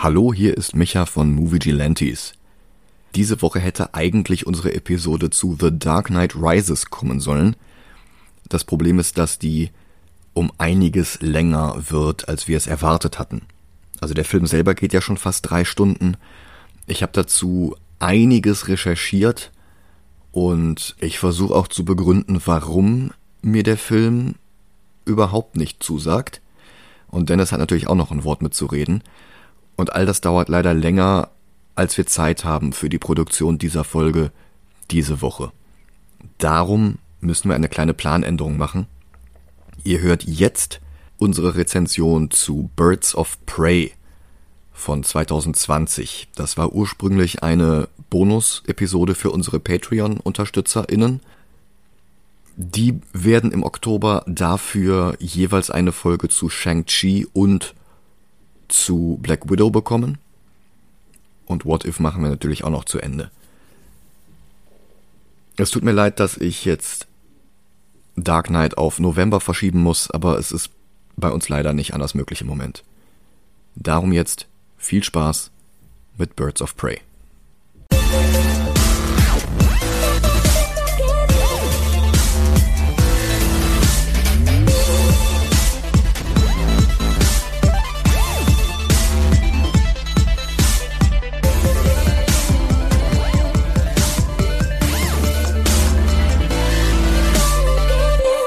Hallo, hier ist Micha von Movie Gelantes. Diese Woche hätte eigentlich unsere Episode zu The Dark Knight Rises kommen sollen. Das Problem ist, dass die um einiges länger wird, als wir es erwartet hatten. Also der Film selber geht ja schon fast drei Stunden. Ich habe dazu einiges recherchiert und ich versuche auch zu begründen, warum mir der Film überhaupt nicht zusagt. Und Dennis hat natürlich auch noch ein Wort mitzureden. Und all das dauert leider länger, als wir Zeit haben für die Produktion dieser Folge diese Woche. Darum müssen wir eine kleine Planänderung machen. Ihr hört jetzt unsere Rezension zu Birds of Prey von 2020. Das war ursprünglich eine Bonus-Episode für unsere Patreon-UnterstützerInnen. Die werden im Oktober dafür jeweils eine Folge zu Shang-Chi und zu Black Widow bekommen. Und What If machen wir natürlich auch noch zu Ende. Es tut mir leid, dass ich jetzt Dark Knight auf November verschieben muss, aber es ist bei uns leider nicht anders möglich im Moment. Darum jetzt viel Spaß mit Birds of Prey.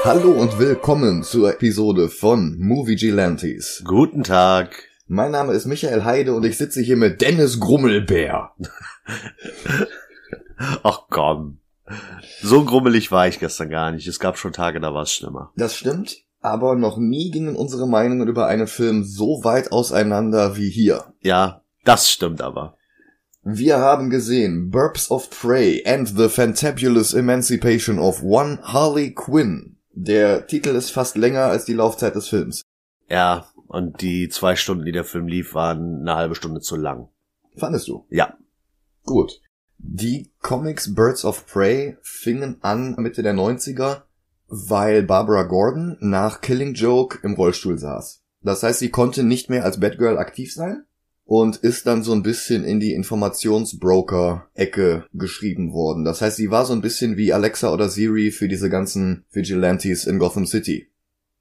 Hallo und willkommen zur Episode von Movie Gelantes. Guten Tag. Mein Name ist Michael Heide und ich sitze hier mit Dennis Grummelbär. Ach komm. So grummelig war ich gestern gar nicht. Es gab schon Tage, da war es schlimmer. Das stimmt, aber noch nie gingen unsere Meinungen über einen Film so weit auseinander wie hier. Ja, das stimmt aber. Wir haben gesehen Burps of Prey and the Fantabulous Emancipation of One Harley Quinn. Der Titel ist fast länger als die Laufzeit des Films. Ja, und die zwei Stunden, die der Film lief, waren eine halbe Stunde zu lang. Fandest du? Ja. Gut. Die Comics Birds of Prey fingen an Mitte der 90er, weil Barbara Gordon nach Killing Joke im Rollstuhl saß. Das heißt, sie konnte nicht mehr als Batgirl aktiv sein und ist dann so ein bisschen in die Informationsbroker-Ecke geschrieben worden. Das heißt, sie war so ein bisschen wie Alexa oder Siri für diese ganzen Vigilantes in Gotham City.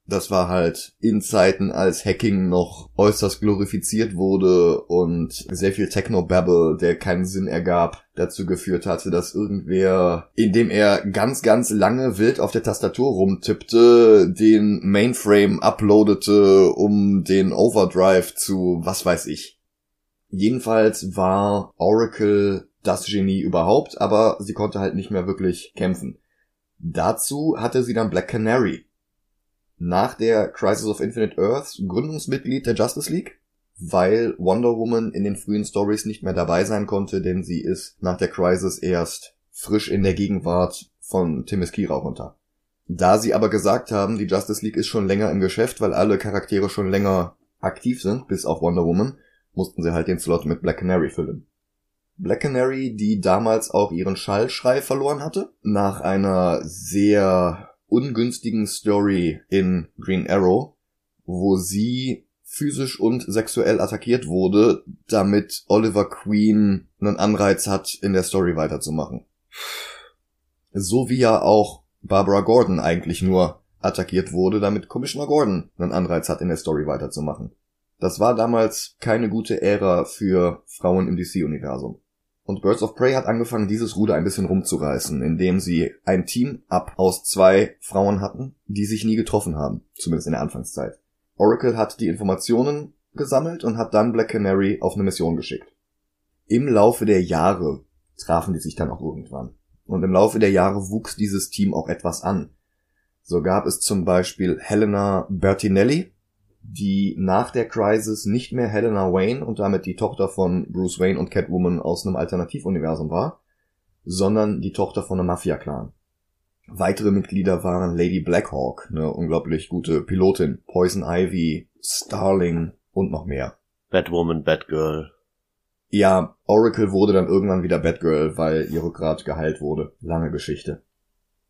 Das war halt in Zeiten, als Hacking noch äußerst glorifiziert wurde und sehr viel Techno-Babble, der keinen Sinn ergab, dazu geführt hatte, dass irgendwer, indem er ganz, ganz lange wild auf der Tastatur rumtippte, den Mainframe uploadete, um den Overdrive zu was weiß ich. Jedenfalls war Oracle das Genie überhaupt, aber sie konnte halt nicht mehr wirklich kämpfen. Dazu hatte sie dann Black Canary. Nach der Crisis of Infinite Earths Gründungsmitglied der Justice League, weil Wonder Woman in den frühen Stories nicht mehr dabei sein konnte, denn sie ist nach der Crisis erst frisch in der Gegenwart von Themyscira runter. Da sie aber gesagt haben, die Justice League ist schon länger im Geschäft, weil alle Charaktere schon länger aktiv sind, bis auf Wonder Woman, mussten sie halt den Slot mit Black Canary füllen. Black Canary, die damals auch ihren Schallschrei verloren hatte, nach einer sehr ungünstigen Story in Green Arrow, wo sie physisch und sexuell attackiert wurde, damit Oliver Queen einen Anreiz hat, in der Story weiterzumachen. So wie ja auch Barbara Gordon eigentlich nur attackiert wurde, damit Commissioner Gordon einen Anreiz hat, in der Story weiterzumachen. Das war damals keine gute Ära für Frauen im DC-Universum. Und Birds of Prey hat angefangen, dieses Ruder ein bisschen rumzureißen, indem sie ein Team-Up aus zwei Frauen hatten, die sich nie getroffen haben, zumindest in der Anfangszeit. Oracle hat die Informationen gesammelt und hat dann Black Canary auf eine Mission geschickt. Im Laufe der Jahre trafen die sich dann auch irgendwann. Und im Laufe der Jahre wuchs dieses Team auch etwas an. So gab es zum Beispiel Helena Bertinelli, die nach der Crisis nicht mehr Helena Wayne und damit die Tochter von Bruce Wayne und Catwoman aus einem Alternativuniversum war, sondern die Tochter von einem Mafia-Clan. Weitere Mitglieder waren Lady Blackhawk, eine unglaublich gute Pilotin, Poison Ivy, Starling und noch mehr. Batwoman, Batgirl. Ja, Oracle wurde dann irgendwann wieder Batgirl, weil ihr Rückgrat geheilt wurde. Lange Geschichte.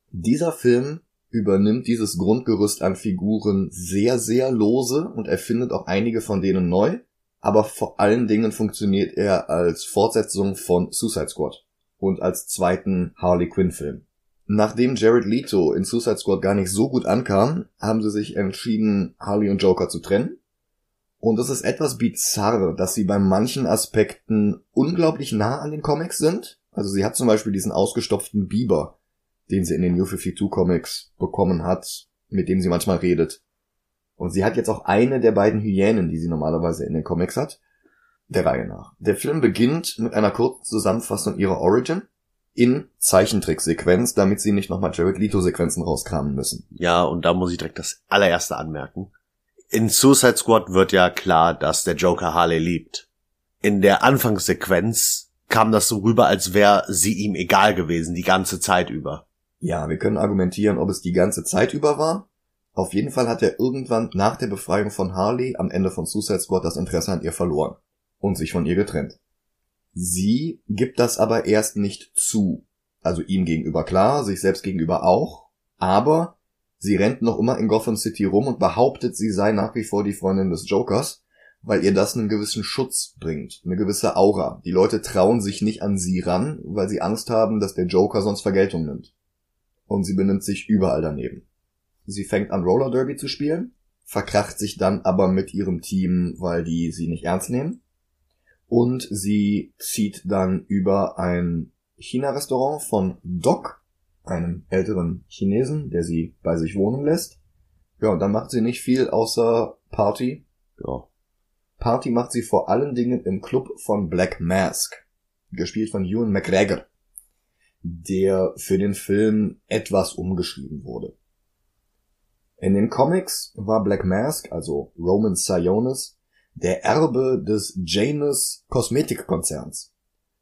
Dieser Film übernimmt dieses Grundgerüst an Figuren sehr, sehr lose und erfindet auch einige von denen neu. aber vor allen Dingen funktioniert er als Fortsetzung von Suicide Squad und als zweiten Harley Quinn Film. Nachdem Jared Leto in Suicide Squad gar nicht so gut ankam, haben sie sich entschieden, Harley und Joker zu trennen. Und es ist etwas bizarr, dass sie bei manchen Aspekten unglaublich nah an den Comics sind. Also sie hat zum Beispiel diesen ausgestopften Biber, den sie in den New 52 Comics bekommen hat, mit dem sie manchmal redet. Und sie hat jetzt auch eine der beiden Hyänen, die sie normalerweise in den Comics hat, der Reihe nach. Der Film beginnt mit einer kurzen Zusammenfassung ihrer Origin in Zeichentricksequenz, damit sie nicht nochmal Jared Leto-Sequenzen rauskramen müssen. Ja, und da muss ich direkt das allererste anmerken. In Suicide Squad wird ja klar, dass der Joker Harley liebt. In der Anfangssequenz kam das so rüber, als wäre sie ihm egal gewesen, die ganze Zeit über. Ja, wir können argumentieren, ob es die ganze Zeit über war. Auf jeden Fall hat er irgendwann nach der Befreiung von Harley am Ende von Suicide Squad das Interesse an ihr verloren und sich von ihr getrennt. Sie gibt das aber erst nicht zu. Also ihm gegenüber klar, sich selbst gegenüber auch, aber sie rennt noch immer in Gotham City rum und behauptet, sie sei nach wie vor die Freundin des Jokers, weil ihr das einen gewissen Schutz bringt, eine gewisse Aura. Die Leute trauen sich nicht an sie ran, weil sie Angst haben, dass der Joker sonst Vergeltung nimmt und sie benimmt sich überall daneben. Sie fängt an Roller Derby zu spielen, verkracht sich dann aber mit ihrem Team, weil die sie nicht ernst nehmen. Und sie zieht dann über ein China-Restaurant von Doc, einem älteren Chinesen, der sie bei sich wohnen lässt. Ja, und dann macht sie nicht viel außer Party. Ja. Party macht sie vor allen Dingen im Club von Black Mask, gespielt von Ewan McGregor der für den Film etwas umgeschrieben wurde. In den Comics war Black Mask, also Roman Sionis, der Erbe des Janus Kosmetikkonzerns.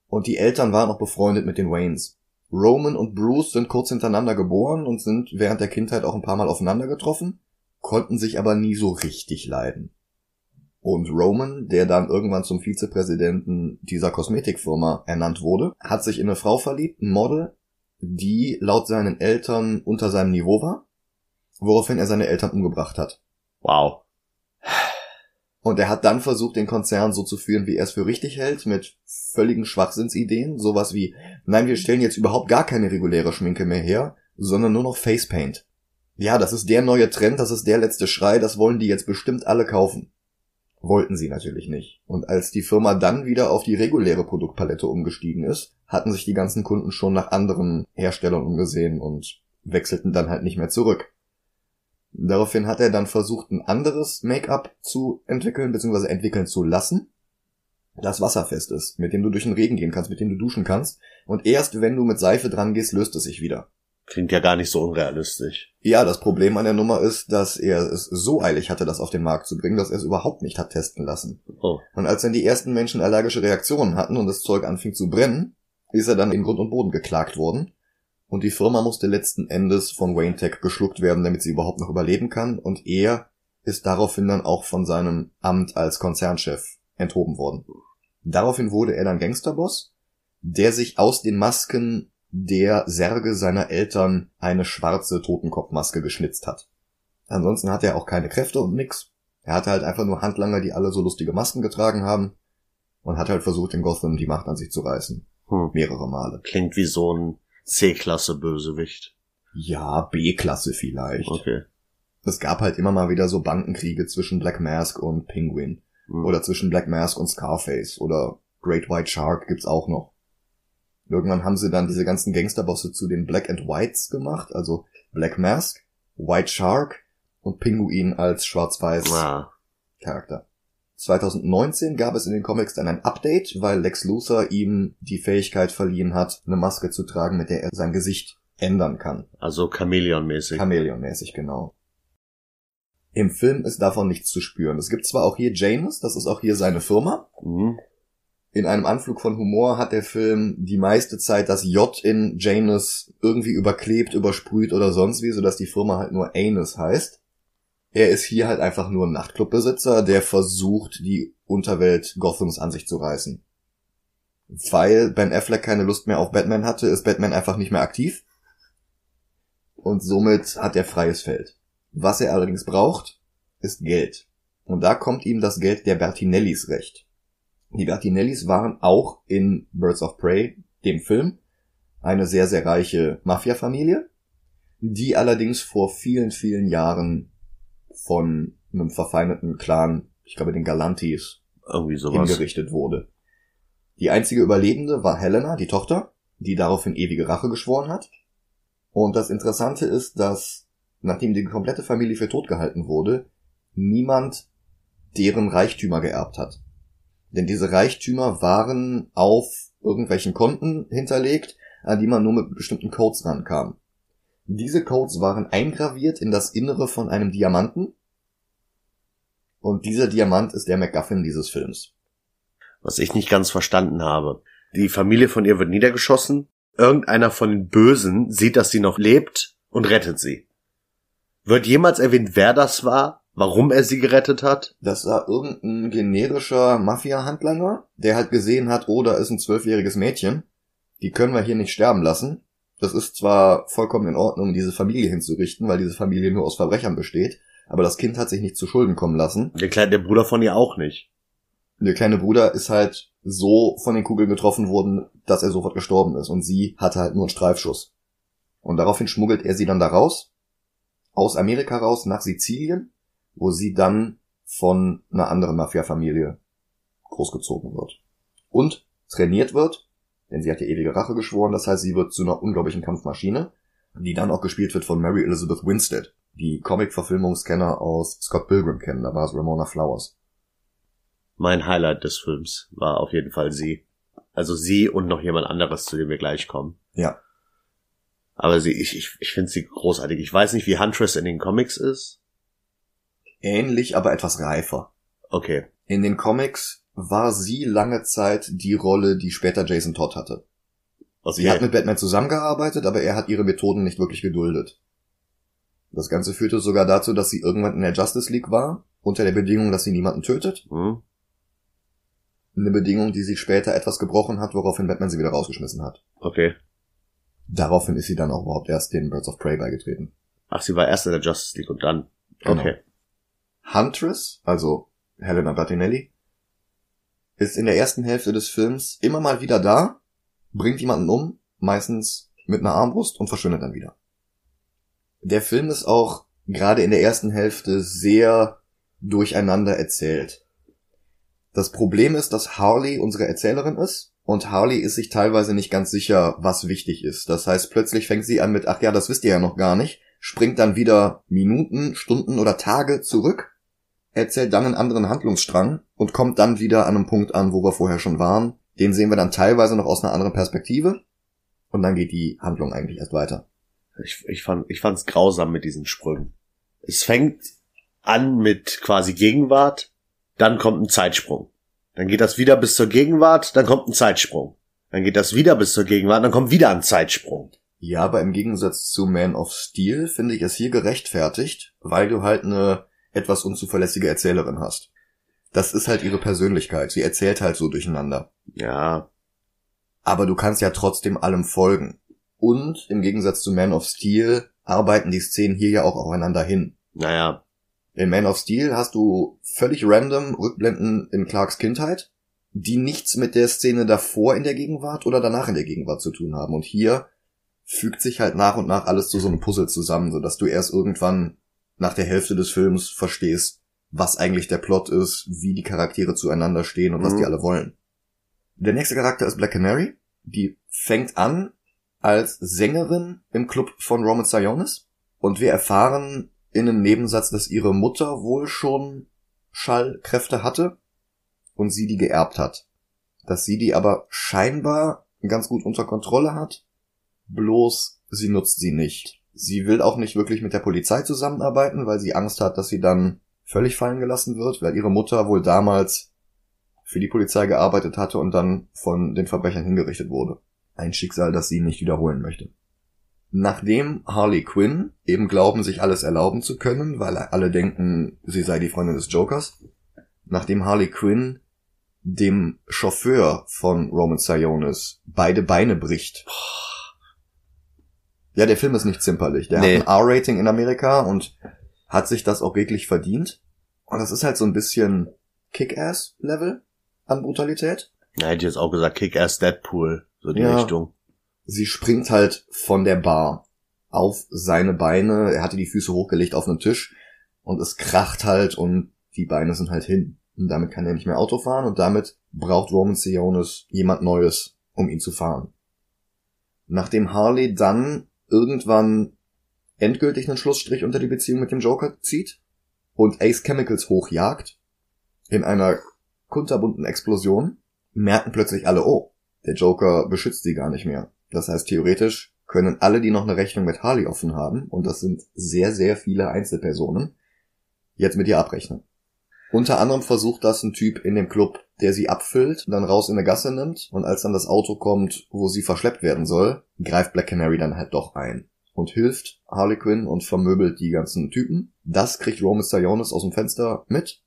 Und die Eltern waren auch befreundet mit den Waynes. Roman und Bruce sind kurz hintereinander geboren und sind während der Kindheit auch ein paar Mal aufeinander getroffen, konnten sich aber nie so richtig leiden. Und Roman, der dann irgendwann zum Vizepräsidenten dieser Kosmetikfirma ernannt wurde, hat sich in eine Frau verliebt, ein Model, die laut seinen Eltern unter seinem Niveau war, woraufhin er seine Eltern umgebracht hat. Wow. Und er hat dann versucht, den Konzern so zu führen, wie er es für richtig hält, mit völligen Schwachsinnsideen, sowas wie, nein, wir stellen jetzt überhaupt gar keine reguläre Schminke mehr her, sondern nur noch Facepaint. Ja, das ist der neue Trend, das ist der letzte Schrei, das wollen die jetzt bestimmt alle kaufen. Wollten sie natürlich nicht. Und als die Firma dann wieder auf die reguläre Produktpalette umgestiegen ist, hatten sich die ganzen Kunden schon nach anderen Herstellern umgesehen und wechselten dann halt nicht mehr zurück. Daraufhin hat er dann versucht, ein anderes Make-up zu entwickeln, bzw. entwickeln zu lassen, das wasserfest ist, mit dem du durch den Regen gehen kannst, mit dem du duschen kannst. Und erst wenn du mit Seife dran gehst, löst es sich wieder. Klingt ja gar nicht so unrealistisch. Ja, das Problem an der Nummer ist, dass er es so eilig hatte, das auf den Markt zu bringen, dass er es überhaupt nicht hat testen lassen. Oh. Und als dann die ersten Menschen allergische Reaktionen hatten und das Zeug anfing zu brennen, ist er dann in Grund und Boden geklagt worden. Und die Firma musste letzten Endes von Wayne Tech geschluckt werden, damit sie überhaupt noch überleben kann. Und er ist daraufhin dann auch von seinem Amt als Konzernchef enthoben worden. Daraufhin wurde er dann Gangsterboss, der sich aus den Masken der Särge seiner Eltern eine schwarze Totenkopfmaske geschnitzt hat. Ansonsten hat er auch keine Kräfte und nix. Er hatte halt einfach nur Handlanger, die alle so lustige Masken getragen haben und hat halt versucht, in Gotham die Macht an sich zu reißen. Hm. Mehrere Male. Klingt wie so ein C-Klasse-Bösewicht. Ja, B-Klasse vielleicht. Okay. Es gab halt immer mal wieder so Bankenkriege zwischen Black Mask und Penguin. Hm. Oder zwischen Black Mask und Scarface. Oder Great White Shark gibt's auch noch. Irgendwann haben sie dann diese ganzen Gangsterbosse zu den Black and Whites gemacht, also Black Mask, White Shark und Pinguin als schwarz-weiß Ah. Charakter. 2019 gab es in den Comics dann ein Update, weil Lex Luthor ihm die Fähigkeit verliehen hat, eine Maske zu tragen, mit der er sein Gesicht ändern kann. Also Chameleon-mäßig. Chameleon-mäßig, genau. Im Film ist davon nichts zu spüren. Es gibt zwar auch hier Janus, das ist auch hier seine Firma, Mhm. In einem Anflug von Humor hat der Film die meiste Zeit das J in Janus irgendwie überklebt, übersprüht oder sonst wie, sodass die Firma halt nur Anus heißt. Er ist hier halt einfach nur ein Nachtclubbesitzer, der versucht, die Unterwelt Gothams an sich zu reißen. Weil Ben Affleck keine Lust mehr auf Batman hatte, ist Batman einfach nicht mehr aktiv. Und somit hat er freies Feld. Was er allerdings braucht, ist Geld. Und da kommt ihm das Geld der Bertinellis recht. Die Bertinellis waren auch in Birds of Prey, dem Film, eine sehr, sehr reiche Mafia-Familie, die allerdings vor vielen, vielen Jahren von einem verfeindeten Clan, ich glaube den Galantis, Irgendwie sowas. hingerichtet wurde. Die einzige Überlebende war Helena, die Tochter, die daraufhin ewige Rache geschworen hat. Und das Interessante ist, dass nachdem die komplette Familie für tot gehalten wurde, niemand deren Reichtümer geerbt hat. Denn diese Reichtümer waren auf irgendwelchen Konten hinterlegt, an die man nur mit bestimmten Codes rankam. Diese Codes waren eingraviert in das Innere von einem Diamanten. Und dieser Diamant ist der MacGuffin dieses Films. Was ich nicht ganz verstanden habe. Die Familie von ihr wird niedergeschossen. Irgendeiner von den Bösen sieht, dass sie noch lebt und rettet sie. Wird jemals erwähnt, wer das war? Warum er sie gerettet hat? Das war irgendein generischer Mafia-Handlanger, der halt gesehen hat, oh, da ist ein zwölfjähriges Mädchen. Die können wir hier nicht sterben lassen. Das ist zwar vollkommen in Ordnung, diese Familie hinzurichten, weil diese Familie nur aus Verbrechern besteht, aber das Kind hat sich nicht zu Schulden kommen lassen. Der kleine, der Bruder von ihr auch nicht. Der kleine Bruder ist halt so von den Kugeln getroffen worden, dass er sofort gestorben ist und sie hatte halt nur einen Streifschuss. Und daraufhin schmuggelt er sie dann da raus, aus Amerika raus nach Sizilien, wo sie dann von einer anderen Mafia-Familie großgezogen wird. Und trainiert wird, denn sie hat ja ewige Rache geschworen, das heißt, sie wird zu einer unglaublichen Kampfmaschine, die dann auch gespielt wird von Mary Elizabeth Winstead, die Comic-Verfilmungskenner aus Scott Pilgrim kennen, da war es Ramona Flowers. Mein Highlight des Films war auf jeden Fall sie. Also sie und noch jemand anderes, zu dem wir gleich kommen. Ja. Aber sie, ich, ich, ich finde sie großartig. Ich weiß nicht, wie Huntress in den Comics ist. Ähnlich, aber etwas reifer. Okay. In den Comics war sie lange Zeit die Rolle, die später Jason Todd hatte. okay. Sie hat mit Batman zusammengearbeitet, aber er hat ihre Methoden nicht wirklich geduldet. Das Ganze führte sogar dazu, dass sie irgendwann in der Justice League war, unter der Bedingung, dass sie niemanden tötet. hm? Eine Bedingung, die sie später etwas gebrochen hat, woraufhin Batman sie wieder rausgeschmissen hat. Okay. Daraufhin ist sie dann auch überhaupt erst den Birds of Prey beigetreten. Ach, sie war erst in der Justice League und dann. Genau. Okay. Huntress, also Helena Bertinelli, ist in der ersten Hälfte des Films immer mal wieder da, bringt jemanden um, meistens mit einer Armbrust und verschwindet dann wieder. Der Film ist auch gerade in der ersten Hälfte sehr durcheinander erzählt. Das Problem ist, dass Harley unsere Erzählerin ist und Harley ist sich teilweise nicht ganz sicher, was wichtig ist. Das heißt, plötzlich fängt sie an mit, ach ja, das wisst ihr ja noch gar nicht, springt dann wieder Minuten, Stunden oder Tage zurück, erzählt dann einen anderen Handlungsstrang und kommt dann wieder an einem Punkt an, wo wir vorher schon waren. Den sehen wir dann teilweise noch aus einer anderen Perspektive und dann geht die Handlung eigentlich erst weiter. Ich, ich fand, ich fand's grausam mit diesen Sprüngen. Es fängt an mit quasi Gegenwart, dann kommt ein Zeitsprung. Dann geht das wieder bis zur Gegenwart, dann kommt ein Zeitsprung. Dann geht das wieder bis zur Gegenwart, dann kommt wieder ein Zeitsprung. Ja, aber im Gegensatz zu Man of Steel finde ich es hier gerechtfertigt, weil du halt eine etwas unzuverlässige Erzählerin hast. Das ist halt ihre Persönlichkeit. Sie erzählt halt so durcheinander. Ja, Aber du kannst ja trotzdem allem folgen. Und im Gegensatz zu Man of Steel arbeiten die Szenen hier ja auch aufeinander hin. naja, In Man of Steel hast du völlig random Rückblenden in Clarks Kindheit, die nichts mit der Szene davor in der Gegenwart oder danach in der Gegenwart zu tun haben. Und hier fügt sich halt nach und nach alles zu so einem Puzzle zusammen, sodass du erst irgendwann nach der Hälfte des Films verstehst, was eigentlich der Plot ist, wie die Charaktere zueinander stehen und was Mhm. die alle wollen. Der nächste Charakter ist Black Canary. Die fängt an als Sängerin im Club von Roman Sionis. Und wir erfahren in einem Nebensatz, dass ihre Mutter wohl schon Schallkräfte hatte und sie die geerbt hat. Dass sie die aber scheinbar ganz gut unter Kontrolle hat, bloß sie nutzt sie nicht. Sie will auch nicht wirklich mit der Polizei zusammenarbeiten, weil sie Angst hat, dass sie dann völlig fallen gelassen wird, weil ihre Mutter wohl damals für die Polizei gearbeitet hatte und dann von den Verbrechern hingerichtet wurde. Ein Schicksal, das sie nicht wiederholen möchte. Nachdem Harley Quinn eben glauben, sich alles erlauben zu können, weil alle denken, sie sei die Freundin des Jokers, nachdem Harley Quinn dem Chauffeur von Roman Sionis beide Beine bricht. Ja, der Film ist nicht zimperlich. Der Nee. hat ein R-Rating in Amerika und hat sich das auch wirklich verdient. Und das ist halt so ein bisschen Kick-Ass-Level an Brutalität. Ja, hätte ich jetzt auch gesagt, Kick-Ass Deadpool, so die Ja. Richtung. Sie springt halt von der Bar auf seine Beine. Er hatte die Füße hochgelegt auf einen Tisch und es kracht halt und die Beine sind halt hin. Und damit kann er nicht mehr Auto fahren und damit braucht Roman Sionis jemand Neues, um ihn zu fahren. Nachdem Harley dann irgendwann endgültig einen Schlussstrich unter die Beziehung mit dem Joker zieht und Ace Chemicals hochjagt, in einer kunterbunten Explosion, merken plötzlich alle, oh, der Joker beschützt sie gar nicht mehr. Das heißt, theoretisch können alle, die noch eine Rechnung mit Harley offen haben, und das sind sehr, sehr viele Einzelpersonen, jetzt mit ihr abrechnen. Unter anderem versucht das ein Typ in dem Club, der sie abfüllt, dann raus in eine Gasse nimmt, und als dann das Auto kommt, wo sie verschleppt werden soll, greift Black Canary dann halt doch ein und hilft Harley Quinn und vermöbelt die ganzen Typen. Das kriegt Roman Sionis aus dem Fenster mit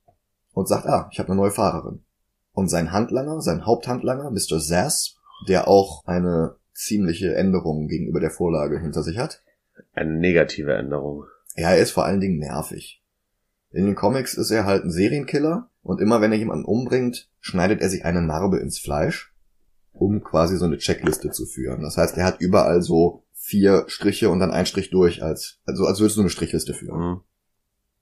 und sagt, ah, ich habe eine neue Fahrerin. Und sein Handlanger, sein Haupthandlanger, Mr. Zass, der auch eine ziemliche Änderung gegenüber der Vorlage hinter sich hat. Eine negative Änderung. Ja, er ist vor allen Dingen nervig. In den Comics ist er halt ein Serienkiller und immer wenn er jemanden umbringt, schneidet er sich eine Narbe ins Fleisch, um quasi so eine Checkliste zu führen. Das heißt, er hat überall so vier Striche und dann ein Strich durch, als, also als würdest du eine Strichliste führen. Mhm.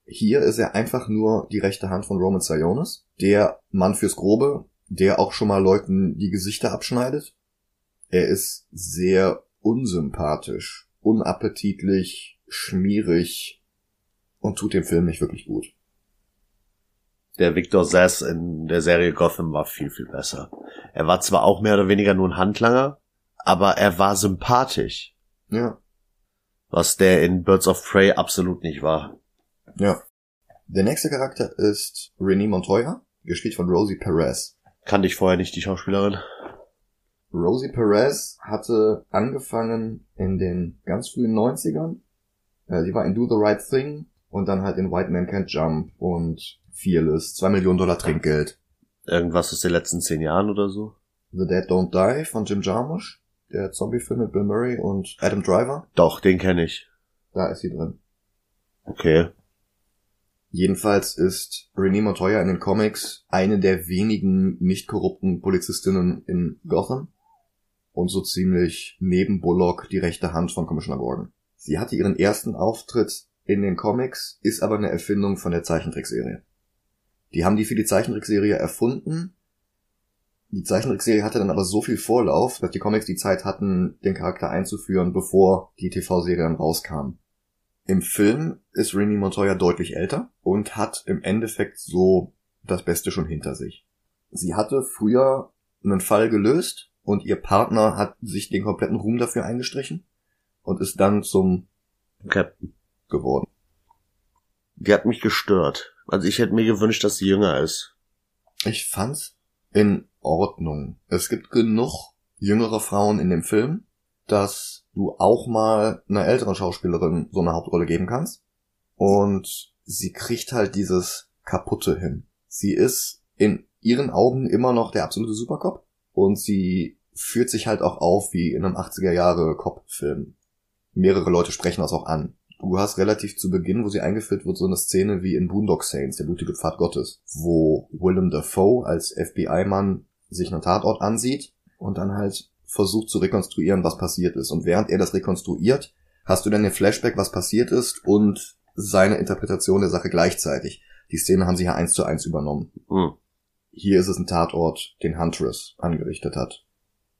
Hier ist er einfach nur die rechte Hand von Roman Sionis, der Mann fürs Grobe, der auch schon mal Leuten die Gesichter abschneidet. Er ist sehr unsympathisch, unappetitlich, schmierig und tut dem Film nicht wirklich gut. Der Victor Sass in der Serie Gotham war viel, viel besser. Er war zwar auch mehr oder weniger nur ein Handlanger, aber er war sympathisch, Ja, was der in Birds of Prey absolut nicht war. ja. Der nächste Charakter ist Renee Montoya, gespielt von Rosie Perez. Kannte ich vorher nicht, die Schauspielerin. Rosie Perez hatte angefangen in den ganz frühen 90ern. Äh, Sie war in Do the Right Thing und dann halt in White Man Can't Jump und Fearless, 2 Millionen Dollar Trinkgeld. Irgendwas aus den letzten zehn Jahren oder so. The Dead Don't Die von Jim Jarmusch, der Zombie-Film mit Bill Murray und Adam Driver. Doch, den kenne ich. Da ist sie drin. Okay. Jedenfalls ist Renee Montoya in den Comics eine der wenigen nicht korrupten Polizistinnen in Gotham und so ziemlich neben Bullock die rechte Hand von Commissioner Gordon. Sie hatte ihren ersten Auftritt in den Comics, ist aber eine Erfindung von der Zeichentrickserie. Die haben die für die Zeichentrickserie erfunden. Die Zeichentrickserie hatte dann aber so viel Vorlauf, dass die Comics die Zeit hatten, den Charakter einzuführen, bevor die TV-Serie dann rauskam. Im Film ist Renee Montoya deutlich älter und hat im Endeffekt so das Beste schon hinter sich. Sie hatte früher einen Fall gelöst und ihr Partner hat sich den kompletten Ruhm dafür eingestrichen und ist dann zum Captain. Geworden. Die hat mich gestört. Also ich hätte mir gewünscht, dass sie jünger ist. Ich fand's in Ordnung. Es gibt genug jüngere Frauen in dem Film, dass du auch mal einer älteren Schauspielerin so eine Hauptrolle geben kannst. Und sie kriegt halt dieses Kaputte hin. Sie ist in ihren Augen immer noch der absolute Supercop und sie führt sich halt auch auf wie in einem 80er Jahre Cop-Film. Mehrere Leute sprechen das auch an. Du hast relativ zu Beginn, wo sie eingeführt wird, so eine Szene wie in Boondock Saints, der blutige Pfad Gottes, wo Willem Dafoe als FBI-Mann sich einen Tatort ansieht und dann halt versucht zu rekonstruieren, was passiert ist. Und während er das rekonstruiert, hast du dann den Flashback, was passiert ist und seine Interpretation der Sache gleichzeitig. Die Szene haben sie ja eins zu eins übernommen. Hm. Hier ist es ein Tatort, den Huntress angerichtet hat.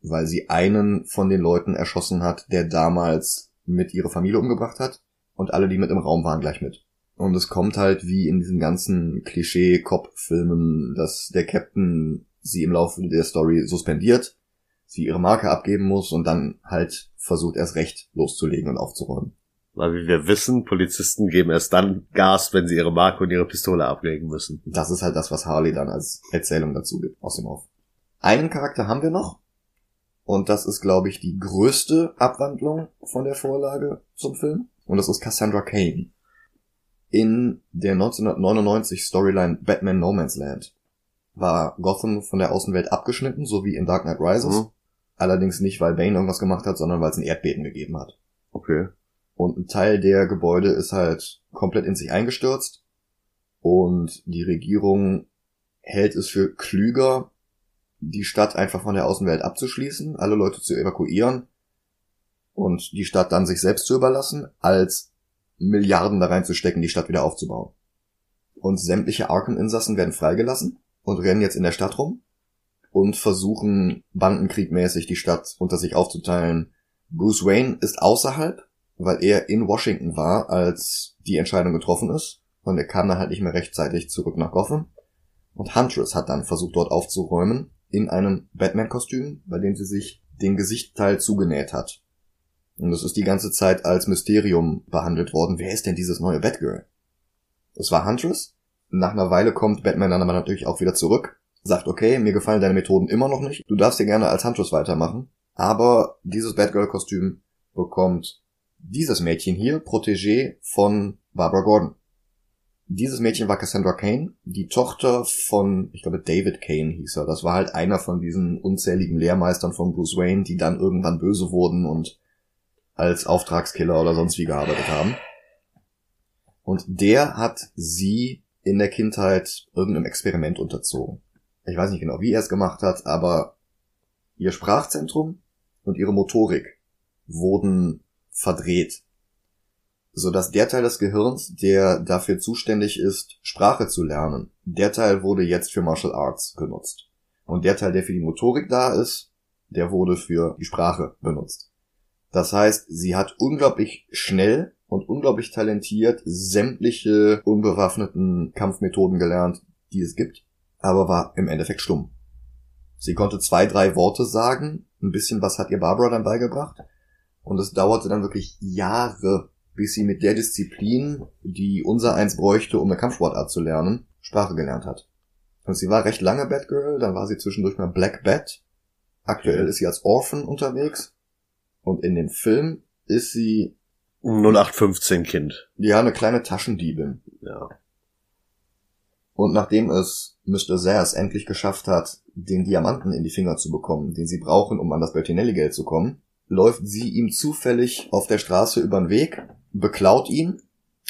Weil sie einen von den Leuten erschossen hat, der damals mit ihrer Familie umgebracht hat. Und alle, die mit im Raum waren, gleich mit. Und es kommt halt wie in diesen ganzen Klischee-Cop-Filmen, dass der Captain sie im Laufe der Story suspendiert, sie ihre Marke abgeben muss und dann halt versucht erst recht loszulegen und aufzuräumen. Weil wie wir wissen, Polizisten geben erst dann Gas, wenn sie ihre Marke und ihre Pistole ablegen müssen. Das ist halt das, was Harley dann als Erzählung dazu gibt aus dem Off. Einen Charakter haben wir noch. Und das ist, glaube ich, die größte Abwandlung von der Vorlage zum Film. Und das ist Cassandra Kane. In der 1999 Storyline Batman No Man's Land war Gotham von der Außenwelt abgeschnitten, so wie in Dark Knight Rises. Mhm. Allerdings nicht, weil Bane irgendwas gemacht hat, sondern weil es ein Erdbeben gegeben hat. Okay. Und ein Teil der Gebäude ist halt komplett in sich eingestürzt. Und die Regierung hält es für klüger, die Stadt einfach von der Außenwelt abzuschließen, alle Leute zu evakuieren und die Stadt dann sich selbst zu überlassen, als Milliarden da reinzustecken, die Stadt wieder aufzubauen. Und sämtliche Arkham-Insassen werden freigelassen und rennen jetzt in der Stadt rum und versuchen bandenkriegmäßig die Stadt unter sich aufzuteilen. Bruce Wayne ist außerhalb, weil er in Washington war, als die Entscheidung getroffen ist. Und er kam dann halt nicht mehr rechtzeitig zurück nach Gotham. Und Huntress hat dann versucht, dort aufzuräumen, in einem Batman-Kostüm, bei dem sie sich den Gesichtteil zugenäht hat. Und das ist die ganze Zeit als Mysterium behandelt worden. Wer ist denn dieses neue Batgirl? Das war Huntress. Nach einer Weile kommt Batman dann aber natürlich auch wieder zurück, sagt, okay, mir gefallen deine Methoden immer noch nicht. Du darfst dir gerne als Huntress weitermachen. Aber dieses Batgirl-Kostüm bekommt dieses Mädchen hier, Protégé von Barbara Gordon. Dieses Mädchen war Cassandra Kane, die Tochter von, ich glaube, David Kane hieß er. Das war halt einer von diesen unzähligen Lehrmeistern von Bruce Wayne, die dann irgendwann böse wurden und als Auftragskiller oder sonst wie gearbeitet haben. Und der hat sie in der Kindheit irgendeinem Experiment unterzogen. Ich weiß nicht genau, wie er es gemacht hat, aber ihr Sprachzentrum und ihre Motorik wurden verdreht so dass der Teil des Gehirns, der dafür zuständig ist, Sprache zu lernen, der Teil wurde jetzt für Martial Arts genutzt. Und der Teil, der für die Motorik da ist, der wurde für die Sprache benutzt. Das heißt, sie hat unglaublich schnell und unglaublich talentiert sämtliche unbewaffneten Kampfmethoden gelernt, die es gibt, aber war im Endeffekt stumm. Sie konnte zwei, drei Worte sagen, ein bisschen was hat ihr Barbara dann beigebracht, und es dauerte dann wirklich Jahre, bis sie mit der Disziplin, die unser eins bräuchte, um eine Kampfsportart zu lernen, Sprache gelernt hat. Und sie war recht lange Batgirl, dann war sie zwischendurch mal Black Bat. Aktuell ist sie als Orphan unterwegs. Und in dem Film ist sie 0815 Kind. Ja, eine kleine Taschendiebin. Ja. Und nachdem es Mr. Zers endlich geschafft hat, den Diamanten in die Finger zu bekommen, den sie brauchen, um an das Bertinelli-Geld zu kommen, läuft sie ihm zufällig auf der Straße über den Weg beklaut ihn.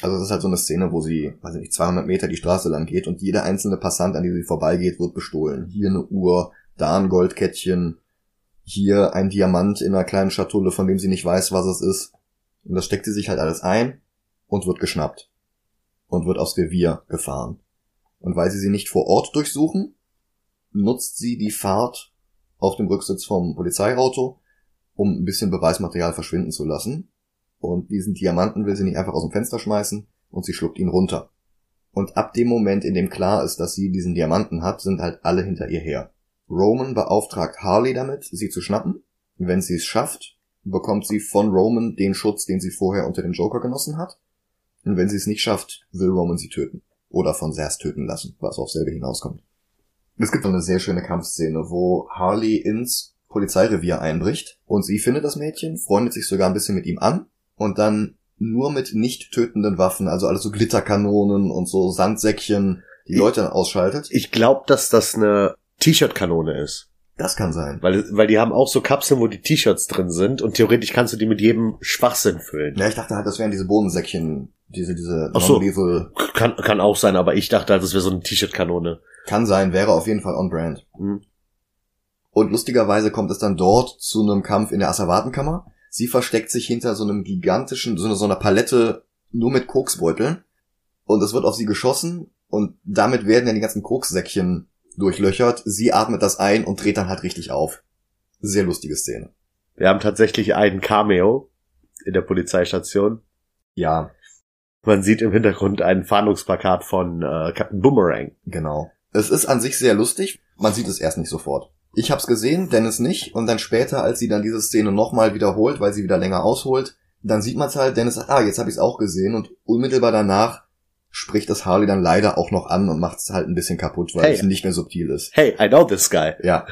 Also das ist halt so eine Szene, wo sie, weiß ich nicht, 200 Meter die Straße lang geht und jeder einzelne Passant, an die sie vorbeigeht, wird bestohlen. Hier eine Uhr, da ein Goldkettchen, hier ein Diamant in einer kleinen Schatulle, von dem sie nicht weiß, was es ist. Und das steckt sie sich halt alles ein und wird geschnappt. Und wird aufs Revier gefahren. Und weil sie sie nicht vor Ort durchsuchen, nutzt sie die Fahrt auf dem Rücksitz vom Polizeiauto, um ein bisschen Beweismaterial verschwinden zu lassen und diesen Diamanten will sie nicht einfach aus dem Fenster schmeißen und sie schluckt ihn runter. Und ab dem Moment, in dem klar ist, dass sie diesen Diamanten hat, sind halt alle hinter ihr her. Roman beauftragt Harley damit, sie zu schnappen. Wenn sie es schafft, bekommt sie von Roman den Schutz, den sie vorher unter dem Joker genossen hat. Und wenn sie es nicht schafft, will Roman sie töten. Oder von Zers töten lassen, was auf selbe hinauskommt. Es gibt eine sehr schöne Kampfszene, wo Harley ins Polizeirevier einbricht und sie findet das Mädchen, freundet sich sogar ein bisschen mit ihm an und dann nur mit nicht tötenden Waffen, also alles so Glitterkanonen und so Sandsäckchen, die Leute dann ausschaltet. Ich glaube, dass das eine T-Shirt-Kanone ist. Das kann sein. Weil, weil die haben auch so Kapseln, wo die T-Shirts drin sind und theoretisch kannst du die mit jedem Schwachsinn füllen. Ja, ich dachte halt, das wären diese Bodensäckchen, diese, diese Ach so. Kann, kann auch sein, aber ich dachte halt, das wäre so eine T-Shirt-Kanone. Kann sein, wäre auf jeden Fall on brand. Mhm. Und lustigerweise kommt es dann dort zu einem Kampf in der Asservatenkammer. Sie versteckt sich hinter so einem gigantischen, so einer, so einer Palette nur mit Koksbeuteln. Und es wird auf sie geschossen und damit werden ja die ganzen Kokssäckchen durchlöchert. Sie atmet das ein und dreht dann halt richtig auf. Sehr lustige Szene. Wir haben tatsächlich einen Cameo in der Polizeistation. Ja. Man sieht im Hintergrund ein Fahndungsplakat von äh, Captain Boomerang. Genau. Es ist an sich sehr lustig. Man sieht es erst nicht sofort. Ich hab's gesehen, Dennis nicht. Und dann später, als sie dann diese Szene nochmal wiederholt, weil sie wieder länger ausholt, dann sieht man's halt, Dennis sagt, ah, jetzt hab ich's auch gesehen. Und unmittelbar danach spricht das Harley dann leider auch noch an und macht's halt ein bisschen kaputt, weil Hey. es nicht mehr subtil ist. Hey, I know this guy. Ja.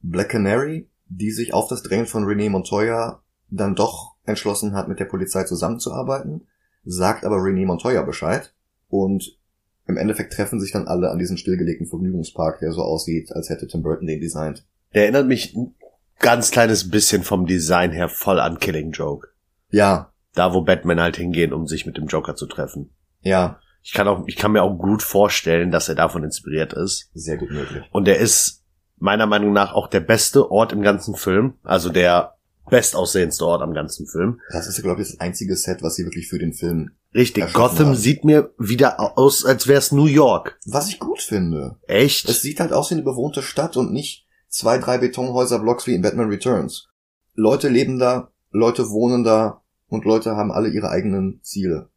Black Canary, die sich auf das Drängen von René Montoya dann doch entschlossen hat, mit der Polizei zusammenzuarbeiten, sagt aber René Montoya Bescheid und im Endeffekt treffen sich dann alle an diesem stillgelegten Vergnügungspark, der so aussieht, als hätte Tim Burton den designt. Der erinnert mich ein ganz kleines bisschen vom Design her voll an Killing Joke. Ja, Da, wo Batman halt hingehen, um sich mit dem Joker zu treffen. Ja, Ich kann auch, ich kann mir auch gut vorstellen, dass er davon inspiriert ist. Sehr gut möglich. Und er ist meiner Meinung nach auch der beste Ort im ganzen Film. Also der bestaussehendste Ort am ganzen Film. Das ist, glaube ich, das einzige Set, was sie wirklich für den Film. Richtig. Gotham haben. sieht mir wieder aus, als wäre es New York. Was ich gut finde. Echt? Es sieht halt aus wie eine bewohnte Stadt und nicht zwei, drei Betonhäuser-Blocks wie in Batman Returns. Leute leben da, Leute wohnen da und Leute haben alle ihre eigenen Ziele.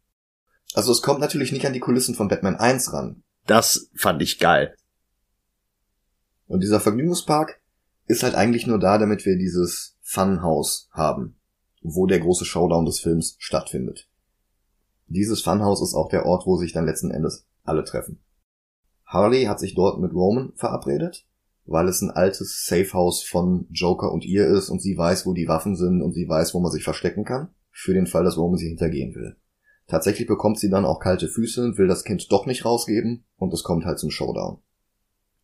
Also es kommt natürlich nicht an die Kulissen von Batman 1 ran. das fand ich geil. Und dieser Vergnügungspark ist halt eigentlich nur da, damit wir dieses Funhouse haben, wo der große Showdown des Films stattfindet. Dieses Funhouse ist auch der Ort, wo sich dann letzten Endes alle treffen. Harley hat sich dort mit Roman verabredet, weil es ein altes Safehouse von Joker und ihr ist und sie weiß, wo die Waffen sind und sie weiß, wo man sich verstecken kann, für den Fall, dass Roman sie hintergehen will. Tatsächlich bekommt sie dann auch kalte Füße, will das Kind doch nicht rausgeben und es kommt halt zum Showdown.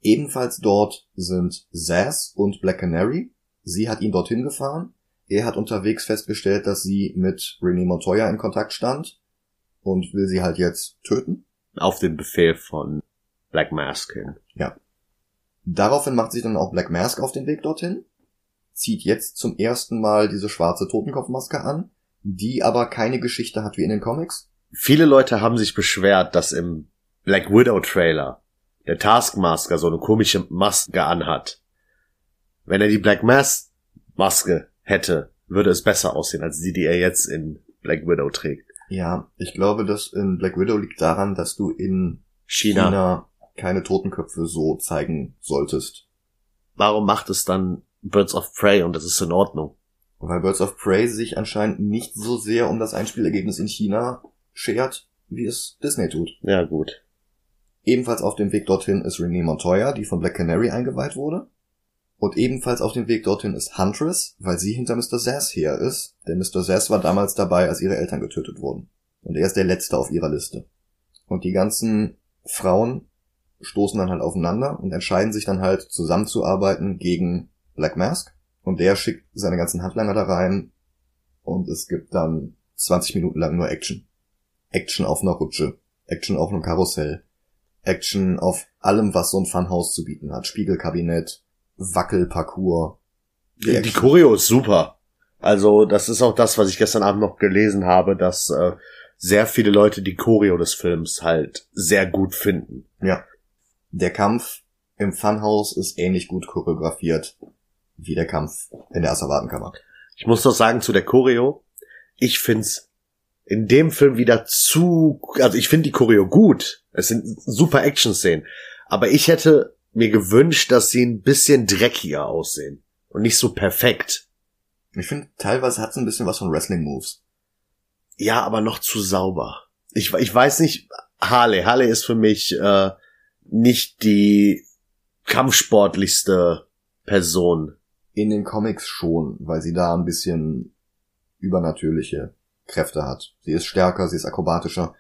Ebenfalls dort sind Zaz und Black Canary. Sie hat ihn dorthin gefahren. Er hat unterwegs festgestellt, dass sie mit Renee Montoya in Kontakt stand und will sie halt jetzt töten. Auf den Befehl von Black Mask hin. Daraufhin macht sich dann auch Black Mask auf den Weg dorthin, zieht jetzt zum ersten Mal diese schwarze Totenkopfmaske an, die aber keine Geschichte hat wie in den Comics. Viele Leute haben sich beschwert, dass im Black Widow Trailer der Taskmaster so eine komische Maske anhat. Wenn er die Black Mask Maske hätte, würde es besser aussehen als die, die er jetzt in Black Widow trägt. Ja, ich glaube, das in Black Widow liegt daran, dass du in China. China keine Totenköpfe so zeigen solltest. Warum macht es dann Birds of Prey und das ist in Ordnung? Weil Birds of Prey sich anscheinend nicht so sehr um das Einspielergebnis in China schert, wie es Disney tut. Ja, gut. Ebenfalls auf dem Weg dorthin ist Renee Montoya, die von Black Canary eingeweiht wurde. Und ebenfalls auf dem Weg dorthin ist Huntress, weil sie hinter Mr. Sass her ist, denn Mr. Sass war damals dabei, als ihre Eltern getötet wurden. Und er ist der Letzte auf ihrer Liste. Und die ganzen Frauen stoßen dann halt aufeinander und entscheiden sich dann halt zusammenzuarbeiten gegen Black Mask. Und der schickt seine ganzen Handlanger da rein und es gibt dann 20 Minuten lang nur Action. Action auf einer Rutsche, Action auf einem Karussell, Action auf allem, was so ein Funhouse zu bieten hat. Spiegelkabinett, Wackelparcours. Die, die Choreo ist super. Also, das ist auch das, was ich gestern Abend noch gelesen habe, dass äh, sehr viele Leute die Choreo des Films halt sehr gut finden. Ja. Der Kampf im Funhouse ist ähnlich gut choreografiert wie der Kampf in der Asservatenkammer. Ich muss doch sagen zu der Choreo, ich find's in dem Film wieder zu, also ich finde die Choreo gut. Es sind super Action-Szenen. Aber ich hätte mir gewünscht, dass sie ein bisschen dreckiger aussehen. Und nicht so perfekt. Ich finde, teilweise hat es ein bisschen was von Wrestling-Moves. Ja, aber noch zu sauber. Ich, ich weiß nicht, Harley. Harley ist für mich äh, nicht die kampfsportlichste Person. In den Comics schon, weil sie da ein bisschen übernatürliche Kräfte hat. Sie ist stärker, sie ist akrobatischer.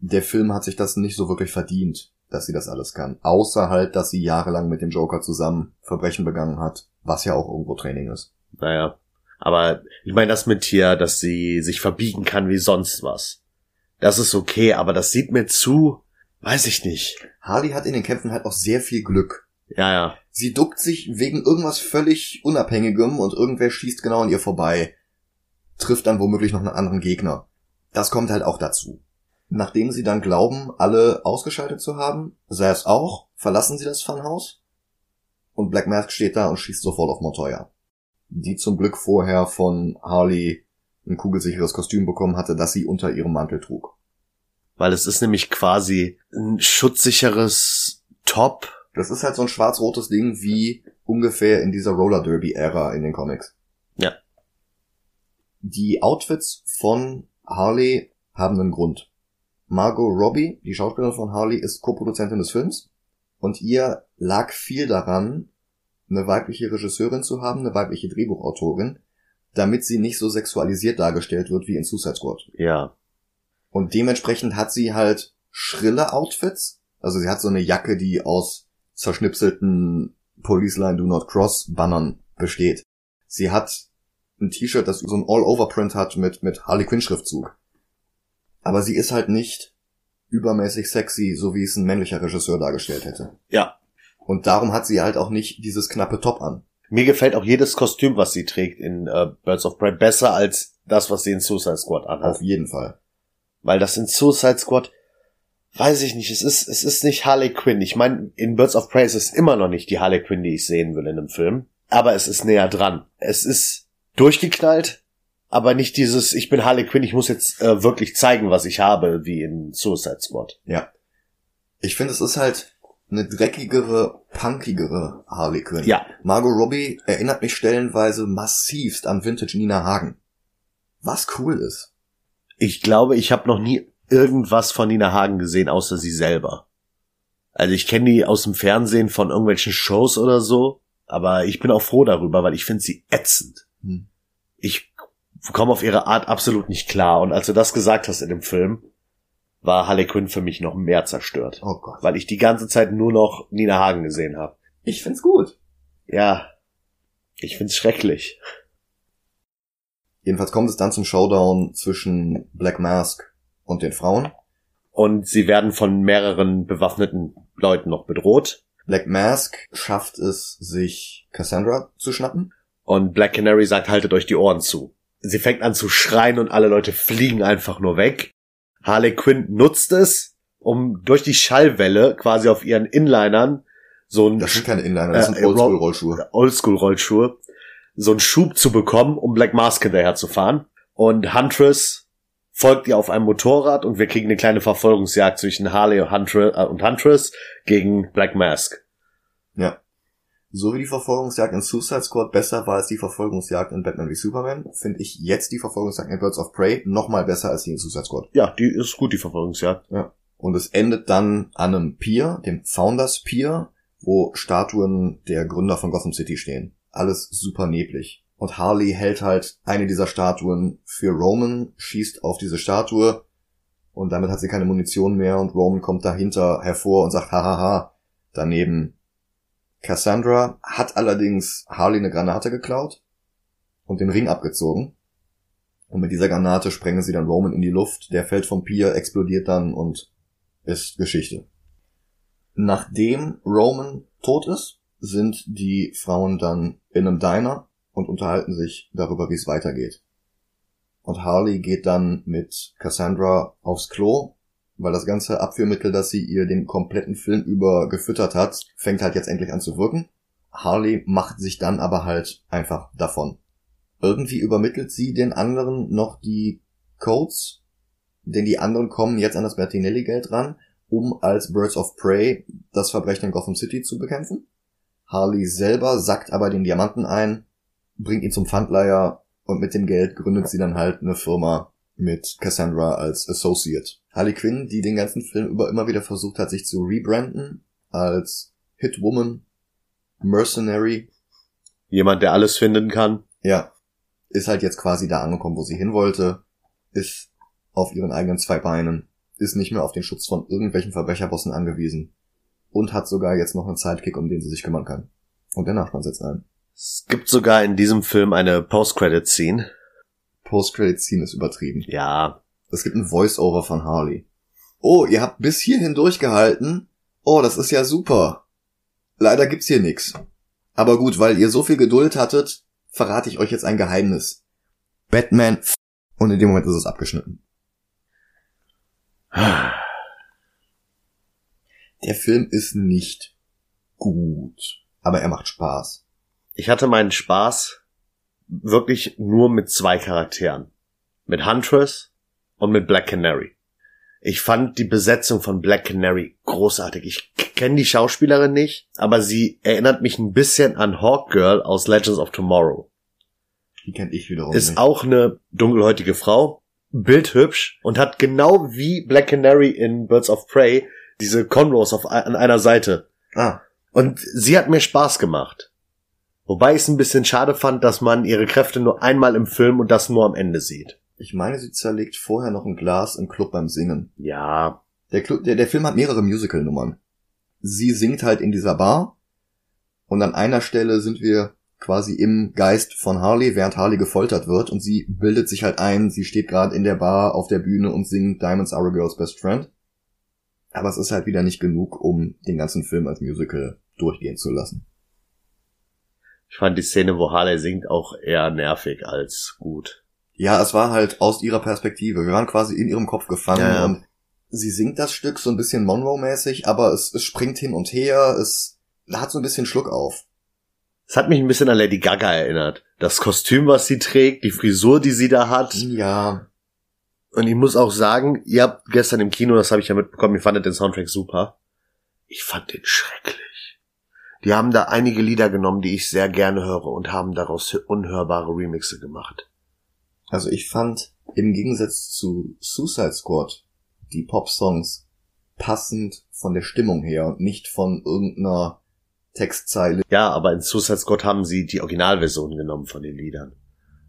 Der Film hat sich das nicht so wirklich verdient, dass sie das alles kann. Außer halt, dass sie jahrelang mit dem Joker zusammen Verbrechen begangen hat, was ja auch irgendwo Training ist. Naja. Aber ich meine das mit hier, dass sie sich verbiegen kann wie sonst was. Das ist okay, aber das sieht mir zu, weiß ich nicht. Harley hat in den Kämpfen halt auch sehr viel Glück. Ja, ja. Sie duckt sich wegen irgendwas völlig Unabhängigem und irgendwer schießt genau an ihr vorbei. Trifft dann womöglich noch einen anderen Gegner. Das kommt halt auch dazu. Nachdem sie dann glauben, alle ausgeschaltet zu haben, sei es auch, verlassen sie das Funhouse. Und Black Mask steht da und schießt sofort auf Montoya. Die zum Glück vorher von Harley ein kugelsicheres Kostüm bekommen hatte, das sie unter ihrem Mantel trug. Weil es ist nämlich quasi ein schutzsicheres Top. Das ist halt so ein schwarz-rotes Ding wie ungefähr in dieser Roller Derby-Ära in den Comics. Ja. Die Outfits von Harley haben einen Grund. Margot Robbie, die Schauspielerin von Harley, ist Co-Produzentin des Films und ihr lag viel daran, eine weibliche Regisseurin zu haben, eine weibliche Drehbuchautorin, damit sie nicht so sexualisiert dargestellt wird wie in Suicide Squad. Ja. Und dementsprechend hat sie halt schrille Outfits. Also sie hat so eine Jacke, die aus zerschnipselten Police Line Do Not Cross Bannern besteht. Sie hat ein T-Shirt, das so ein All-Over-Print hat mit, mit Harley Quinn Schriftzug. Aber sie ist halt nicht übermäßig sexy, so wie es ein männlicher Regisseur dargestellt hätte. Ja. Und darum hat sie halt auch nicht dieses knappe Top an. Mir gefällt auch jedes Kostüm, was sie trägt in äh, Birds of Prey, besser als das, was sie in Suicide Squad anhat. Auf jeden Fall. Weil das in Suicide Squad, weiß ich nicht, es ist, es ist nicht Harley Quinn. Ich meine, in Birds of Prey ist es immer noch nicht die Harley Quinn, die ich sehen will in einem Film. Aber es ist näher dran. Es ist durchgeknallt, aber nicht dieses, ich bin Harley Quinn, ich muss jetzt äh, wirklich zeigen, was ich habe, wie in Suicide Squad. Ja. Ich finde, es ist halt eine dreckigere, punkigere Harley Quinn. Ja. Margot Robbie erinnert mich stellenweise massivst an Vintage Nina Hagen. Was cool ist. Ich glaube, ich habe noch nie irgendwas von Nina Hagen gesehen, außer sie selber. Also ich kenne die aus dem Fernsehen von irgendwelchen Shows oder so, aber ich bin auch froh darüber, weil ich finde sie ätzend. Hm. Ich komme auf ihre Art absolut nicht klar. Und als du das gesagt hast in dem Film, war Harley Quinn für mich noch mehr zerstört. Oh Gott. Weil ich die ganze Zeit nur noch Nina Hagen gesehen habe. Ich find's gut. Ja, ich find's schrecklich. Jedenfalls kommt es dann zum Showdown zwischen Black Mask und den Frauen. Und sie werden von mehreren bewaffneten Leuten noch bedroht. Black Mask schafft es, sich Cassandra zu schnappen. Und Black Canary sagt, haltet euch die Ohren zu. Sie fängt an zu schreien und alle Leute fliegen einfach nur weg. Harley Quinn nutzt es, um durch die Schallwelle quasi auf ihren Inlinern so ein Das sind keine Inliner, das Äh, sind Oldschool-Rollschuhe. Oldschool-Rollschuhe, so einen Schub zu bekommen, um Black Mask hinterher zu fahren. Und Huntress folgt ihr auf einem Motorrad und wir kriegen eine kleine Verfolgungsjagd zwischen Harley und Huntress, äh, und Huntress gegen Black Mask. Ja. So wie die Verfolgungsjagd in Suicide Squad besser war als die Verfolgungsjagd in Batman wie Superman, finde ich jetzt die Verfolgungsjagd in Birds of Prey noch mal besser als die in Suicide Squad. Ja, die ist gut, die Verfolgungsjagd. Und es endet dann an einem Pier, dem Founders Pier, wo Statuen der Gründer von Gotham City stehen. Alles super neblig. Und Harley hält halt eine dieser Statuen für Roman, schießt auf diese Statue und damit hat sie keine Munition mehr und Roman kommt dahinter hervor und sagt hahaha. Daneben Cassandra hat allerdings Harley eine Granate geklaut und den Ring abgezogen. Und mit dieser Granate sprengen sie dann Roman in die Luft, der fällt vom Pier, explodiert dann und ist Geschichte. Nachdem Roman tot ist, sind die Frauen dann in einem Diner und unterhalten sich darüber, wie es weitergeht. Und Harley geht dann mit Cassandra aufs Klo, weil das ganze Abführmittel, das sie ihr den kompletten Film über gefüttert hat, fängt halt jetzt endlich an zu wirken. Harley macht sich dann aber halt einfach davon. Irgendwie übermittelt sie den anderen noch die Codes, denn die anderen kommen jetzt an das Bertinelli-Geld ran, um als Birds of Prey das Verbrechen in Gotham City zu bekämpfen. Harley selber sackt aber den Diamanten ein, bringt ihn zum Pfandleiher und mit dem Geld gründet sie dann halt eine Firma mit Cassandra als Associate. Harley Quinn, die den ganzen Film über immer wieder versucht hat, sich zu rebranden als Hitwoman, Mercenary, Jemand, der alles finden kann. ja, ist halt jetzt quasi da angekommen, wo sie hin wollte, ist auf ihren eigenen zwei Beinen, ist nicht mehr auf den Schutz von irgendwelchen Verbrecherbossen angewiesen und hat sogar jetzt noch einen Sidekick, um den sie sich kümmern kann. Und der Nachbarn setzt ein. Es gibt sogar in diesem Film eine Post-Credit-Scene. Post-Credit-Scene ist übertrieben. Ja, Es gibt ein Voice-Over von Harley. Oh, ihr habt bis hierhin durchgehalten? Oh, das ist ja super. Leider gibt's hier nix. Aber gut, weil ihr so viel Geduld hattet, verrate ich euch jetzt ein Geheimnis. Batman f- und in dem Moment ist es abgeschnitten. Der Film ist nicht gut, aber er macht Spaß. Ich hatte meinen Spaß wirklich nur mit zwei Charakteren. Mit Huntress und mit Black Canary. Ich fand die Besetzung von Black Canary großartig. Ich kenne die Schauspielerin nicht, aber sie erinnert mich ein bisschen an Hawkgirl aus Legends of Tomorrow. Die kennt ich wiederum Ist nicht. auch eine dunkelhäutige Frau, bildhübsch und hat genau wie Black Canary in Birds of Prey diese Conros auf, an einer Seite. Ah, Und sie hat mir Spaß gemacht. Wobei ich es ein bisschen schade fand, dass man ihre Kräfte nur einmal im Film und das nur am Ende sieht. ich meine, sie zerlegt vorher noch ein Glas im Club beim Singen. Ja, Der, Clu- der, der Film hat mehrere Musical-Nummern. Sie singt halt in dieser Bar und an einer Stelle sind wir quasi im Geist von Harley, während Harley gefoltert wird und sie bildet sich halt ein, sie steht gerade in der Bar auf der Bühne und singt Diamonds Are a Girl's Best Friend. Aber es ist halt wieder nicht genug, um den ganzen Film als Musical durchgehen zu lassen. Ich fand die Szene, wo Harley singt, auch eher nervig als gut. Ja, es war halt aus ihrer Perspektive. Wir waren quasi in ihrem Kopf gefangen Ja, ja. und sie singt das Stück so ein bisschen Monroe-mäßig, aber es, es springt hin und her, es hat so ein bisschen Schluck auf. Es hat mich ein bisschen an Lady Gaga erinnert. Das Kostüm, was sie trägt, die Frisur, die sie da hat. Ja, Und ich muss auch sagen, ihr habt gestern im Kino, das habe ich ja mitbekommen, ihr fandet den Soundtrack super. Ich fand den schrecklich. Die haben da einige Lieder genommen, die ich sehr gerne höre und haben daraus unhörbare Remixe gemacht. also ich fand im Gegensatz zu Suicide Squad die Pop-Songs passend von der Stimmung her und nicht von irgendeiner Textzeile. Ja, aber in Suicide Squad haben sie die Originalversion genommen von den Liedern.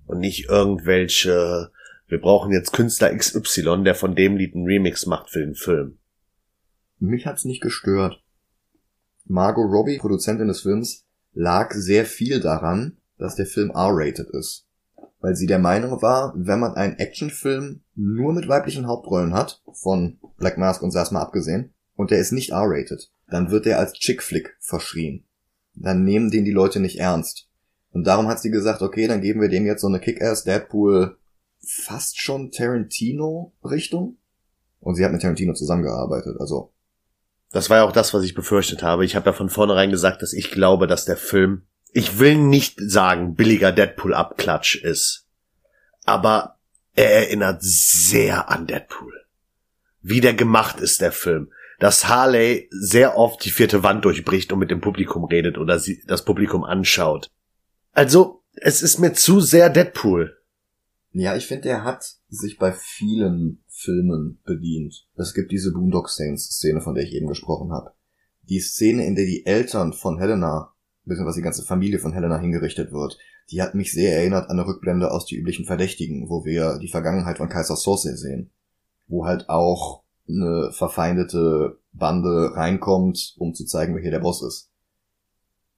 Und nicht irgendwelche, wir brauchen jetzt Künstler XY, der von dem Lied einen Remix macht für den Film. Mich hat's nicht gestört. Margot Robbie, Produzentin des Films, lag sehr viel daran, dass der Film R-rated ist. Weil sie der Meinung war, wenn man einen Actionfilm nur mit weiblichen Hauptrollen hat, von Black Mask und Sasma abgesehen, und der ist nicht R-rated, dann wird er als Chick-Flick verschrien. Dann nehmen den die Leute nicht ernst. Und darum hat sie gesagt, okay, dann geben wir dem jetzt so eine Kick-Ass Deadpool fast schon Tarantino-Richtung. Und sie hat mit Tarantino zusammengearbeitet, also Das war ja auch das, was ich befürchtet habe. Ich habe ja von vornherein gesagt, dass ich glaube, dass der Film, ich will nicht sagen, billiger Deadpool-Abklatsch ist. Aber er erinnert sehr an Deadpool. Wie der gemacht ist, der Film. Dass Harley sehr oft die vierte Wand durchbricht und mit dem Publikum redet oder sie, das Publikum anschaut. Also, es ist mir zu sehr Deadpool. Ja, ich finde, er hat sich bei vielen Filmen bedient. Es gibt diese Boondock Saints Szene, von der ich eben gesprochen habe. Die Szene, in der die Eltern von Helena, beziehungsweise die ganze Familie von Helena hingerichtet wird, die hat mich sehr erinnert an eine Rückblende aus Die üblichen Verdächtigen, wo wir die Vergangenheit von Kaiser Soze sehen. Wo halt auch eine verfeindete Bande reinkommt, um zu zeigen, wer hier der Boss ist.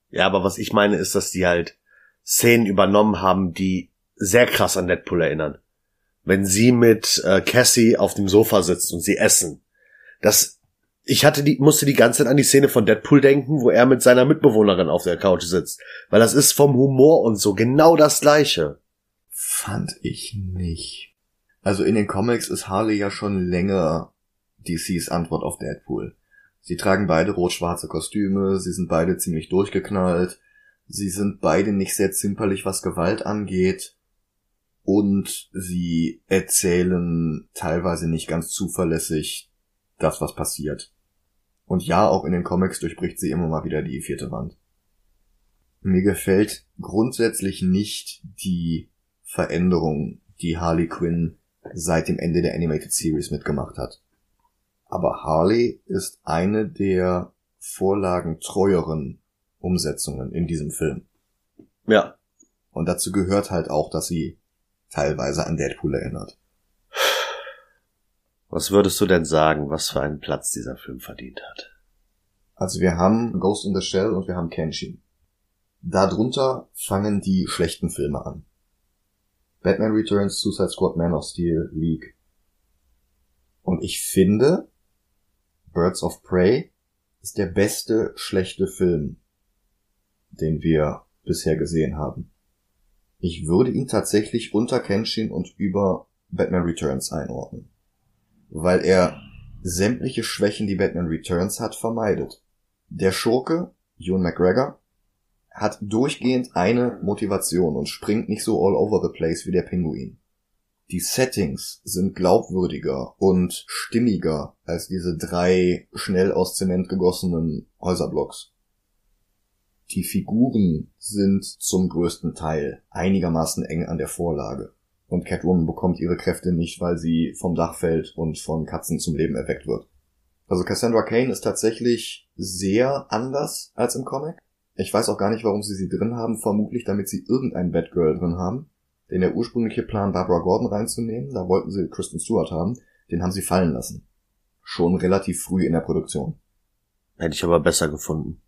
Ja, aber was ich meine ist, dass die halt Szenen übernommen haben, die sehr krass an Deadpool erinnern. Wenn sie mit äh, Cassie auf dem Sofa sitzt und sie essen. Das, ich hatte die, musste die ganze Zeit an die Szene von Deadpool denken, wo er mit seiner Mitbewohnerin auf der Couch sitzt. Weil das ist vom Humor und so genau das gleiche. Fand ich nicht. Also in den Comics ist Harley ja schon länger DCs Antwort auf Deadpool. Sie tragen beide rot-schwarze Kostüme, sie sind beide ziemlich durchgeknallt, sie sind beide nicht sehr zimperlich, was Gewalt angeht, und sie erzählen teilweise nicht ganz zuverlässig das, was passiert. Und ja, auch in den Comics durchbricht sie immer mal wieder die vierte Wand. Mir gefällt grundsätzlich nicht die Veränderung, die Harley Quinn seit dem Ende der Animated Series mitgemacht hat. Aber Harley ist eine der vorlagentreueren Umsetzungen in diesem Film. Ja. Und dazu gehört halt auch, dass sie teilweise an Deadpool erinnert. Was würdest du denn sagen, was für einen Platz dieser Film verdient hat? Also wir haben Ghost in the Shell und wir haben Kenshin. Darunter fangen die schlechten Filme an. Batman Returns, Suicide Squad, Man of Steel, League. Und ich finde, Birds of Prey ist der beste schlechte Film, den wir bisher gesehen haben. Ich würde ihn tatsächlich unter Kenshin und über Batman Returns einordnen. Weil er sämtliche Schwächen, die Batman Returns hat, vermeidet. Der Schurke, Ewan McGregor, hat durchgehend eine Motivation und springt nicht so all over the place wie der Pinguin. Die Settings sind glaubwürdiger und stimmiger als diese drei schnell aus Zement gegossenen Häuserblocks. Die Figuren sind zum größten Teil einigermaßen eng an der Vorlage. Und Catwoman bekommt ihre Kräfte nicht, weil sie vom Dach fällt und von Katzen zum Leben erweckt wird. Also Cassandra Kane ist tatsächlich sehr anders als im Comic. Ich weiß auch gar nicht, warum sie sie drin haben, vermutlich damit sie irgendein Batgirl drin haben. Denn der ursprüngliche Plan, Barbara Gordon reinzunehmen, da wollten sie Kristen Stewart haben, den haben sie fallen lassen. Schon relativ früh in der Produktion. Hätte ich aber besser gefunden.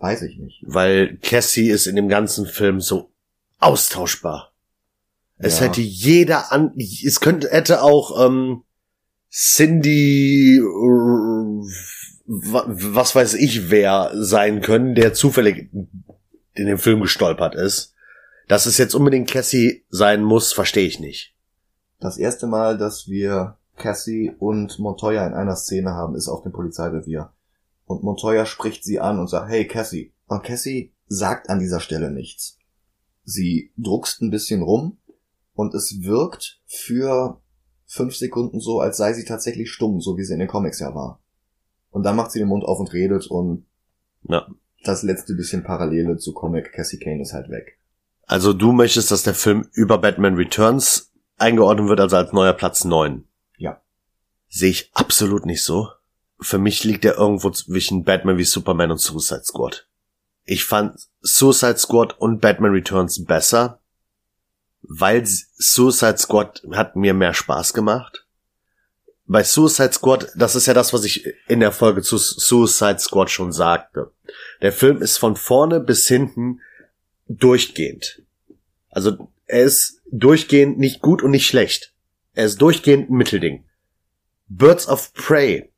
Weiß ich nicht. Weil Cassie ist in dem ganzen Film so austauschbar. Es Ja. hätte jeder an, es könnte, hätte auch, ähm, Cindy, äh, was weiß ich wer sein können, der zufällig in den Film gestolpert ist. Dass es jetzt unbedingt Cassie sein muss, verstehe ich nicht. Das erste Mal, dass wir Cassie und Montoya in einer Szene haben, ist auf dem Polizeirevier. Und Montoya spricht sie an und sagt, hey Cassie. Und Cassie sagt an dieser Stelle nichts. Sie druckst ein bisschen rum und es wirkt für fünf Sekunden so, als sei sie tatsächlich stumm, so wie sie in den Comics ja war. Und dann macht sie den Mund auf und redet und ja. das letzte bisschen Parallele zu Comic Cassie Kane ist halt weg. Also du möchtest, dass der Film über Batman Returns eingeordnet wird, also als neuer Platz neun. Ja. Sehe ich absolut nicht so. Für mich liegt er irgendwo zwischen Batman wie Superman und Suicide Squad. Ich fand Suicide Squad und Batman Returns besser, weil Suicide Squad hat mir mehr Spaß gemacht. Bei Suicide Squad, das ist ja das, was ich in der Folge zu Suicide Squad schon sagte. Der Film ist von vorne bis hinten durchgehend. Also er ist durchgehend nicht gut und nicht schlecht. Er ist durchgehend ein Mittelding. Birds of Prey.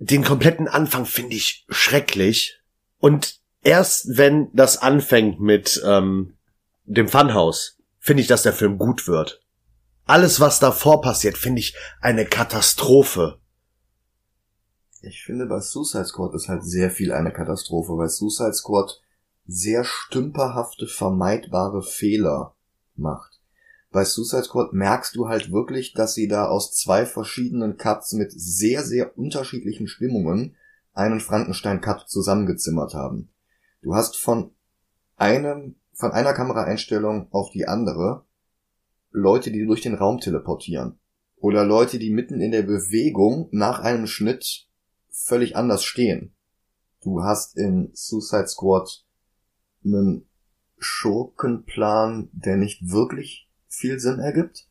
Den kompletten Anfang finde ich schrecklich. Und erst wenn das anfängt mit ähm, dem Funhouse, finde ich, dass der Film gut wird. Alles, was davor passiert, finde ich eine Katastrophe. Ich finde, bei Suicide Squad ist halt sehr viel eine Katastrophe, weil Suicide Squad sehr stümperhafte, vermeidbare Fehler macht. Bei Suicide Squad merkst du halt wirklich, dass sie da aus zwei verschiedenen Cuts mit sehr, sehr unterschiedlichen Stimmungen einen Frankenstein-Cut zusammengezimmert haben. Du hast von einem, von einer Kameraeinstellung auf die andere Leute, die durch den Raum teleportieren. Oder Leute, die mitten in der Bewegung nach einem Schnitt völlig anders stehen. Du hast in Suicide Squad einen Schurkenplan, der nicht wirklich viel Sinn ergibt.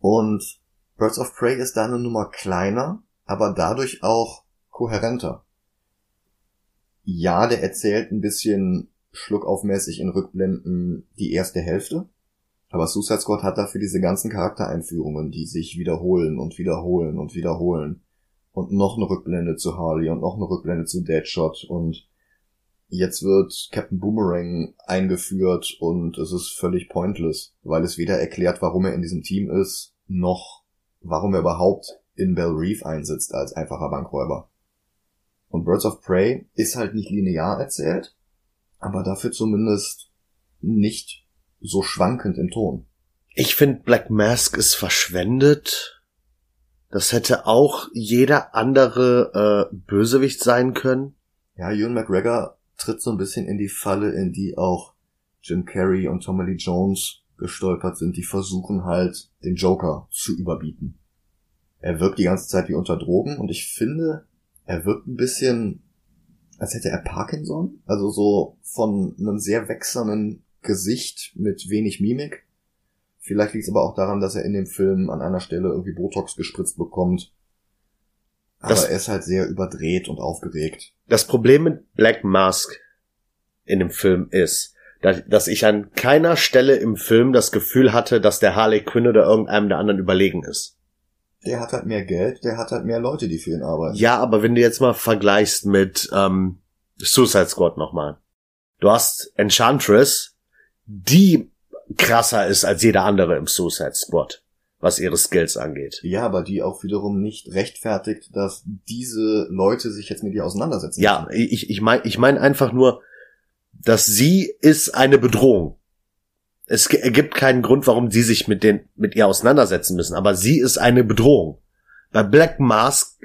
Und Birds of Prey ist da eine Nummer kleiner, aber dadurch auch kohärenter. Ja, der erzählt ein bisschen schluckaufmäßig in Rückblenden die erste Hälfte. Aber Suicide Squad hat dafür diese ganzen Charaktereinführungen, die sich wiederholen und wiederholen und wiederholen. Und noch eine Rückblende zu Harley und noch eine Rückblende zu Deadshot und Jetzt wird Captain Boomerang eingeführt und es ist völlig pointless, weil es weder erklärt, warum er in diesem Team ist, noch warum er überhaupt in Bell Reef einsetzt als einfacher Bankräuber. Und Birds of Prey ist halt nicht linear erzählt, aber dafür zumindest nicht so schwankend im Ton. Ich finde Black Mask ist verschwendet. Das hätte auch jeder andere äh, Bösewicht sein können. Ja, Ewan McGregor tritt so ein bisschen in die Falle, in die auch Jim Carrey und Tommy Lee Jones gestolpert sind. Die versuchen halt, den Joker zu überbieten. Er wirkt die ganze Zeit wie unter Drogen und ich finde, er wirkt ein bisschen, als hätte er Parkinson. Also so von einem sehr wechselnden Gesicht mit wenig Mimik. Vielleicht liegt es aber auch daran, dass er in dem Film an einer Stelle irgendwie Botox gespritzt bekommt aber das, er ist halt sehr überdreht und aufgeregt. Das Problem mit Black Mask in dem Film ist, dass ich an keiner Stelle im Film das Gefühl hatte, dass der Harley Quinn oder irgendeinem der anderen überlegen ist. Der hat halt mehr Geld, der hat halt mehr Leute, die für ihn arbeiten. Ja, aber wenn du jetzt mal vergleichst mit ähm, Suicide Squad nochmal. Du hast Enchantress, die krasser ist als jeder andere im Suicide Squad was ihre Skills angeht. Ja, aber die auch wiederum nicht rechtfertigt, dass diese Leute sich jetzt mit ihr auseinandersetzen. Ja, müssen. ich, ich meine ich mein einfach nur, dass sie ist eine Bedrohung. Es ergibt keinen Grund, warum sie sich mit den, mit ihr auseinandersetzen müssen, aber sie ist eine Bedrohung. Bei Black Mask,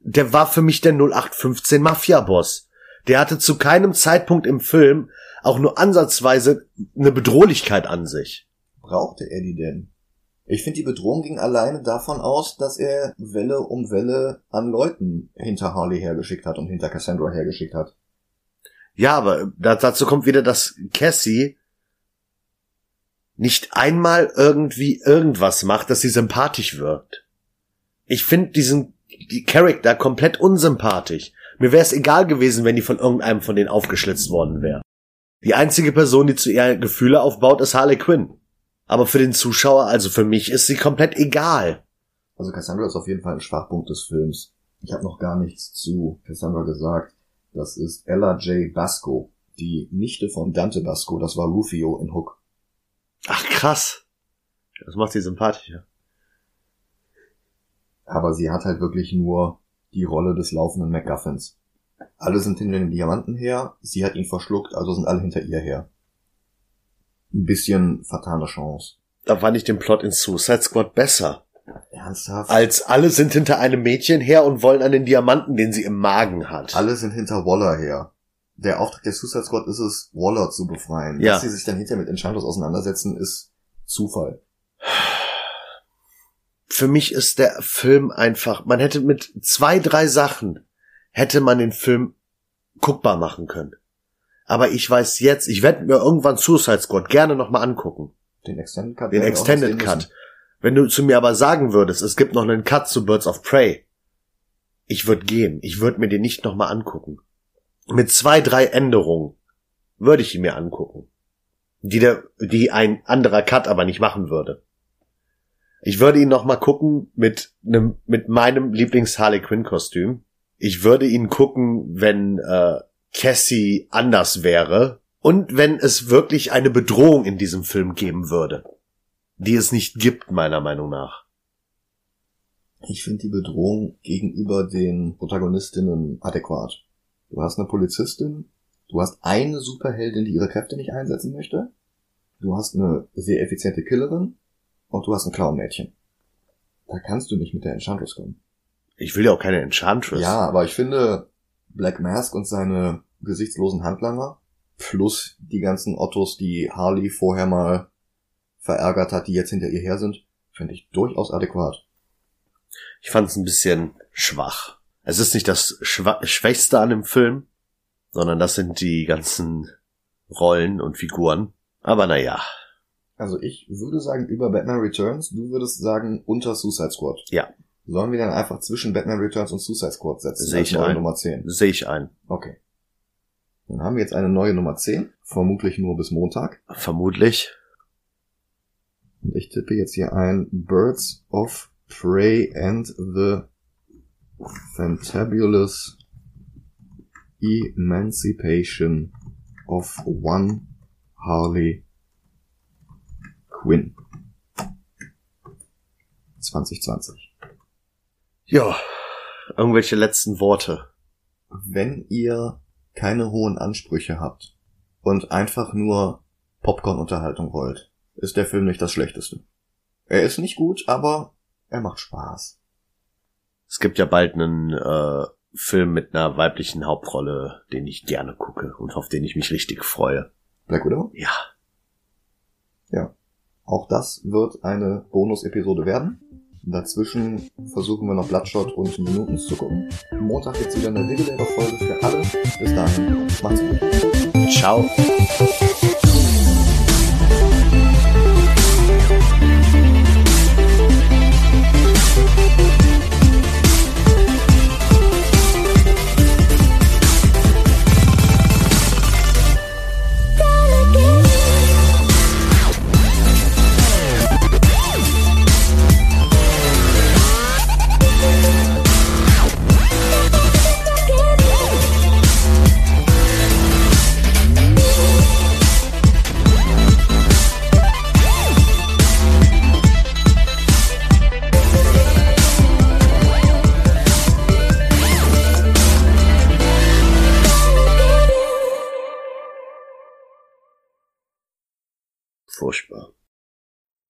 der war für mich der 0815 Mafia-Boss. Der hatte zu keinem Zeitpunkt im Film auch nur ansatzweise eine Bedrohlichkeit an sich. Brauchte er die denn? Ich finde, die Bedrohung ging alleine davon aus, dass er Welle um Welle an Leuten hinter Harley hergeschickt hat und hinter Cassandra hergeschickt hat. Ja, aber dazu kommt wieder, dass Cassie nicht einmal irgendwie irgendwas macht, dass sie sympathisch wirkt. Ich finde diesen die Charakter komplett unsympathisch. Mir wäre es egal gewesen, wenn die von irgendeinem von denen aufgeschlitzt worden wäre. Die einzige Person, die zu ihr Gefühle aufbaut, ist Harley Quinn. Aber für den Zuschauer, also für mich, ist sie komplett egal. Also Cassandra ist auf jeden Fall ein Schwachpunkt des Films. Ich habe noch gar nichts zu Cassandra gesagt. Das ist Ella J. Basco, die Nichte von Dante Basco. Das war Rufio in Hook. Ach krass. Das macht sie sympathischer. Aber sie hat halt wirklich nur die Rolle des laufenden MacGuffins. Alle sind hinter den Diamanten her, sie hat ihn verschluckt, also sind alle hinter ihr her. Ein bisschen fatale Chance. Da fand ich den Plot in Suicide Squad besser. Ernsthaft? Als alle sind hinter einem Mädchen her und wollen an den Diamanten, den sie im Magen hat. Alle sind hinter Waller her. Der Auftrag der Suicide Squad ist es, Waller zu befreien. Ja. Dass sie sich dann hinterher mit Enchantos auseinandersetzen, ist Zufall. Für mich ist der Film einfach, man hätte mit zwei, drei Sachen, hätte man den Film guckbar machen können. Aber ich weiß jetzt, ich werde mir irgendwann Suicide Squad gerne nochmal angucken. Den Extended Cut. Den Extended Cut. Wenn du zu mir aber sagen würdest, es gibt noch einen Cut zu Birds of Prey, ich würde gehen. Ich würde mir den nicht nochmal angucken. Mit zwei, drei Änderungen würde ich ihn mir angucken. Die, der, die ein anderer Cut aber nicht machen würde. Ich würde ihn nochmal gucken mit einem, mit meinem Lieblings Harley Quinn Kostüm. Ich würde ihn gucken, wenn äh, Cassie anders wäre und wenn es wirklich eine Bedrohung in diesem Film geben würde die es nicht gibt, meiner Meinung nach. Ich finde die Bedrohung gegenüber den Protagonistinnen adäquat. Du hast eine Polizistin, du hast eine Superheldin, die ihre Kräfte nicht einsetzen möchte, du hast eine sehr effiziente Killerin und du hast ein Clown-Mädchen. Da kannst du nicht mit der Enchantress kommen. Ich will ja auch keine Enchantress. Ja, aber ich finde Black Mask und seine gesichtslosen Handlanger plus die ganzen Ottos, die Harley vorher mal verärgert hat, die jetzt hinter ihr her sind, finde ich durchaus adäquat. Ich fand es ein bisschen schwach. Es ist nicht das Schwa Schwächste an dem Film, sondern das sind die ganzen Rollen und Figuren. Aber naja, Also ich würde sagen über Batman Returns, du würdest sagen unter Suicide Squad. Ja. Sollen wir dann einfach zwischen Batman Returns und Suicide Squad setzen? Sehe ich neue ein. Nummer 10. sehe ich ein. Okay. Dann haben wir jetzt eine neue Nummer 10, vermutlich nur bis Montag. Vermutlich. Und ich tippe jetzt hier ein Birds of Prey and the Fantabulous Emancipation of One Harley Quinn. 2020. Ja. Irgendwelche letzten Worte. Wenn ihr keine hohen Ansprüche habt und einfach nur Popcorn-Unterhaltung wollt, ist der Film nicht das schlechteste. Er ist nicht gut, aber er macht Spaß. Es gibt ja bald einen äh, Film mit einer weiblichen Hauptrolle, den ich gerne gucke und auf den ich mich richtig freue. Black Widow? Ja. Auch das wird eine Bonus-Episode werden. Dazwischen versuchen wir noch Bloodshot und Minutens zu gucken. Montag gibt's wieder eine reguläre Folge für alle. Bis dahin, macht's gut. Ciao.